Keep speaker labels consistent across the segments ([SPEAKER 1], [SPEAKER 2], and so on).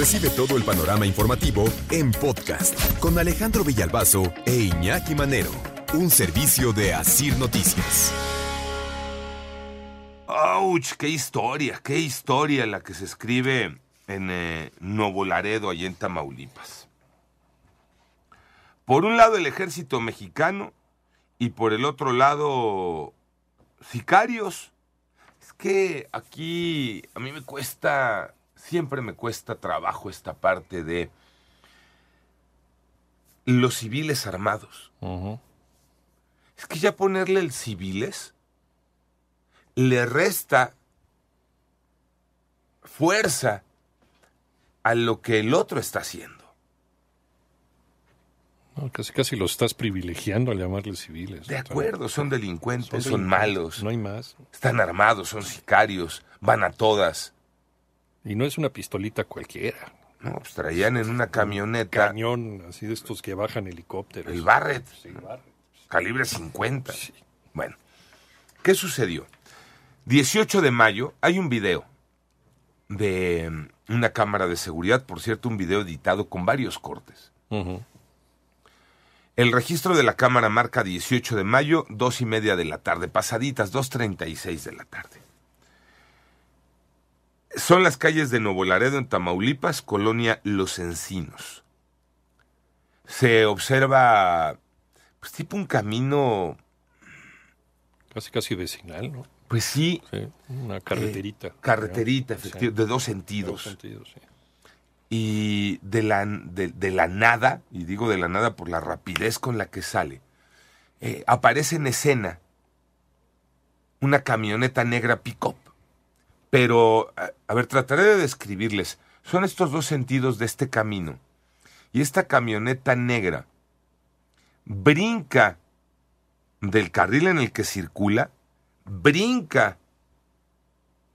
[SPEAKER 1] Recibe todo el panorama informativo en podcast con Alejandro Villalbazo e Iñaki Manero, un servicio de Asir Noticias.
[SPEAKER 2] ¡Auch! ¡Qué historia! ¡Qué historia la que se escribe en eh, Nuevo Laredo, allá en Tamaulipas! Por un lado el ejército mexicano y por el otro lado sicarios. Es que aquí a mí me cuesta, siempre me cuesta trabajo esta parte de los civiles armados. Es que ya ponerle el civiles le resta fuerza a lo que el otro está haciendo.
[SPEAKER 3] casi casi lo estás privilegiando al llamarles civiles.
[SPEAKER 2] De acuerdo, son delincuentes, son, malos.
[SPEAKER 3] No hay más.
[SPEAKER 2] Están armados, son sicarios, van a todas.
[SPEAKER 3] Y no es una pistolita cualquiera.
[SPEAKER 2] No, pues traían en una camioneta.
[SPEAKER 3] Cañón, así de estos que bajan helicópteros.
[SPEAKER 2] El Barrett. Calibre 50. Bueno, ¿qué sucedió? 18 de mayo hay un video de mm, una cámara de seguridad, por cierto, un video editado con varios cortes. El registro de la cámara marca 18 de mayo, dos y media de la tarde, pasaditas, 2.36 de la tarde. Son las calles de Nuevo Laredo en Tamaulipas, colonia Los Encinos. Se observa, pues tipo un camino...
[SPEAKER 3] Casi casi vecinal, ¿no?
[SPEAKER 2] Pues sí.
[SPEAKER 3] una carreterita.
[SPEAKER 2] Eh, carreterita, efectivamente, de dos sentidos. De dos sentidos, sí. Y de la, de, la nada, y digo de la nada por la rapidez con la que sale, eh, aparece en escena una camioneta negra pick-up. Pero, a, ver, trataré de describirles. Son estos dos sentidos de este camino. Y esta camioneta negra brinca del carril en el que circula brinca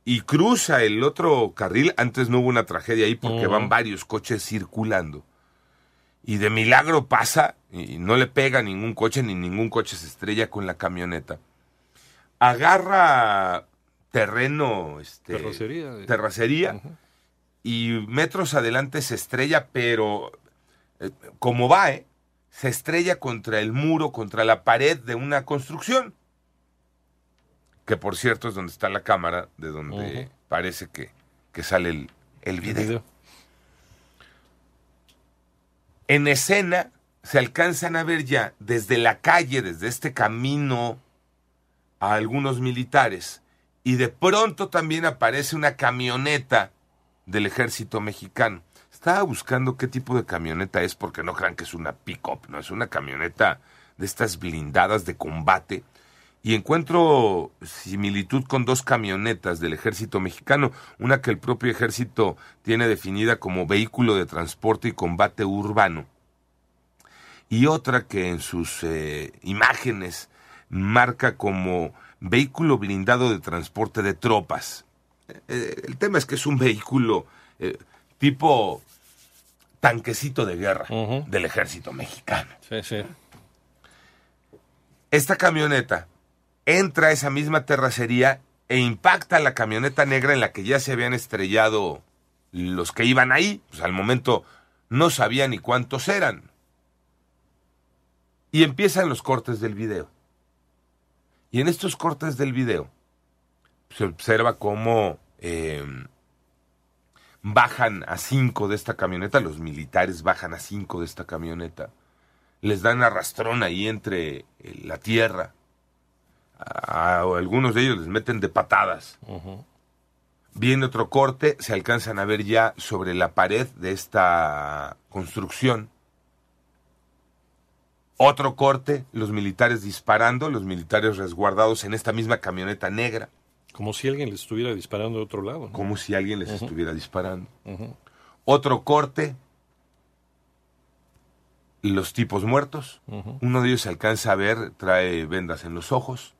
[SPEAKER 2] y cruza el otro carril. Antes no hubo una tragedia ahí porque van varios coches circulando. Y de milagro pasa y no le pega ningún coche ni ningún coche se estrella con la camioneta. Agarra terreno, este, terracería, y metros adelante se estrella, pero eh, como va, ¿eh? se estrella contra el muro, contra la pared de una construcción que por cierto es donde está la cámara, de donde parece que, sale el, el video. En escena se alcanzan a ver ya desde la calle, desde este camino, a algunos militares. Y de pronto también aparece una camioneta del ejército mexicano. Estaba buscando qué tipo de camioneta es porque no crean que es una pick-up, no, es una camioneta de estas blindadas de combate y encuentro similitud con dos camionetas del ejército mexicano, una que el propio ejército tiene definida como vehículo de transporte y combate urbano, y otra que en sus eh, imágenes marca como vehículo blindado de transporte de tropas. Eh, el tema es que es un vehículo eh, tipo tanquecito de guerra del ejército mexicano.
[SPEAKER 3] Sí, sí.
[SPEAKER 2] Esta camioneta entra a esa misma terracería e impacta la camioneta negra en la que ya se habían estrellado los que iban ahí. Pues al momento no sabía ni cuántos eran. Y empiezan los cortes del video. Y en estos cortes del video se observa cómo em, bajan a cinco de esta camioneta, los militares bajan a cinco de esta camioneta, les dan arrastrón ahí entre eh, la tierra, a, algunos de ellos les meten de patadas. Viene otro corte, se alcanzan a ver ya sobre la pared de esta construcción. Otro corte, los militares disparando, los militares resguardados en esta misma camioneta negra.
[SPEAKER 3] Como si alguien les estuviera disparando de otro lado.
[SPEAKER 2] Como si alguien les estuviera disparando. Otro corte, los tipos muertos. Uno de ellos se alcanza a ver, trae vendas en los ojos.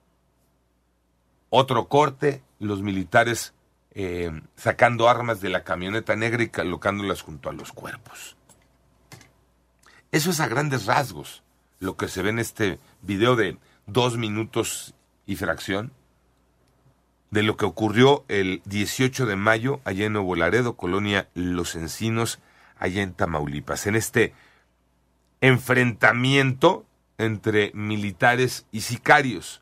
[SPEAKER 2] Otro corte, los militares eh, sacando armas de la camioneta negra y colocándolas junto a los cuerpos. Eso es a grandes rasgos lo que se ve en este video de dos minutos y fracción, de lo que ocurrió el 18 de mayo allá en Nuevo Laredo, colonia Los Encinos, allá en Tamaulipas, en este enfrentamiento entre militares y sicarios.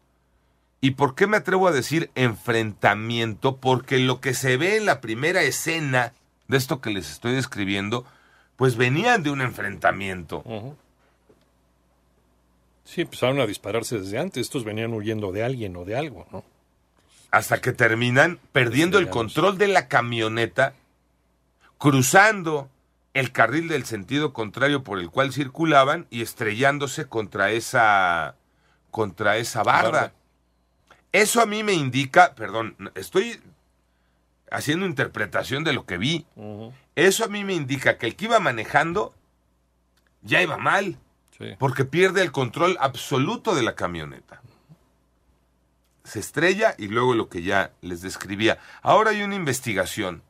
[SPEAKER 2] ¿Y por qué me atrevo a decir enfrentamiento? Porque lo que se ve en la primera escena de esto que les estoy describiendo, pues venían de un enfrentamiento.
[SPEAKER 3] Sí, empezaron a dispararse desde antes. Estos venían huyendo de alguien o de algo, ¿no?
[SPEAKER 2] Hasta que terminan perdiendo el control de la camioneta, cruzando el carril del sentido contrario por el cual circulaban y estrellándose contra esa contra esa barda. Eso a mí me indica, perdón, estoy haciendo interpretación de lo que vi. Eso a mí me indica que el que iba manejando ya iba mal. Porque pierde el control absoluto de la camioneta. Se estrella y luego lo que ya les describía. Ahora hay una investigación.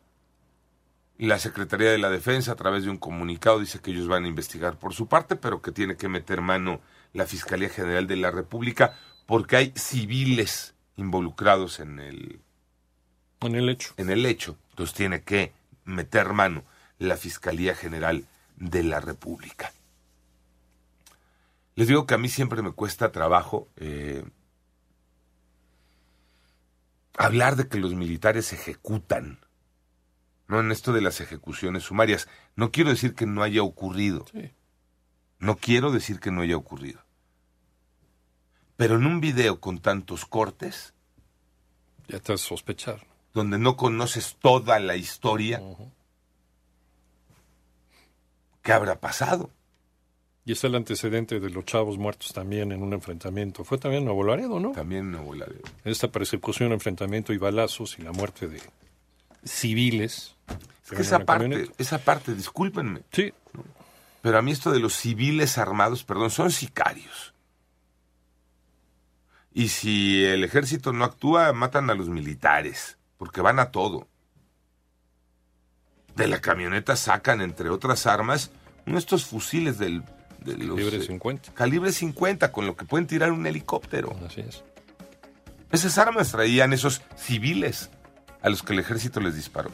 [SPEAKER 2] La Secretaría de la Defensa, a través de un comunicado, dice que ellos van a investigar por su parte, pero que tiene que meter mano la Fiscalía General de la República porque hay civiles involucrados en el,
[SPEAKER 3] en el hecho.
[SPEAKER 2] En el hecho. Entonces tiene que meter mano la Fiscalía General de la República. Les digo que a mí siempre me cuesta trabajo eh, hablar de que los militares ejecutan, no en esto de las ejecuciones sumarias. No quiero decir que no haya ocurrido. No quiero decir que no haya ocurrido. Pero en un video con tantos cortes...
[SPEAKER 3] Ya te sospechar.
[SPEAKER 2] Donde no conoces toda la historia. ¿Qué habrá pasado?
[SPEAKER 3] Y es el antecedente de los chavos muertos también en un enfrentamiento. Fue también en Nuevo Laredo, ¿no?
[SPEAKER 2] También en Nuevo Laredo.
[SPEAKER 3] Esta persecución, enfrentamiento y balazos y la muerte de civiles.
[SPEAKER 2] Es que esa parte, esa parte, discúlpenme.
[SPEAKER 3] Sí.
[SPEAKER 2] Pero a mí esto de los civiles armados, perdón, son sicarios. Y si el ejército no actúa, matan a los militares, porque van a todo. De la camioneta sacan, entre otras armas, uno de estos fusiles del
[SPEAKER 3] calibre 50.
[SPEAKER 2] Eh, calibre 50, con lo que pueden tirar un helicóptero.
[SPEAKER 3] Así es.
[SPEAKER 2] Esas armas traían esos civiles a los que el ejército les disparó.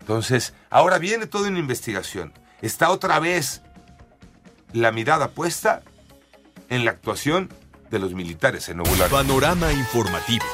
[SPEAKER 2] Entonces, ahora viene toda una investigación. Está otra vez la mirada puesta en la actuación de los militares en Nuevo
[SPEAKER 1] Panorama informativo.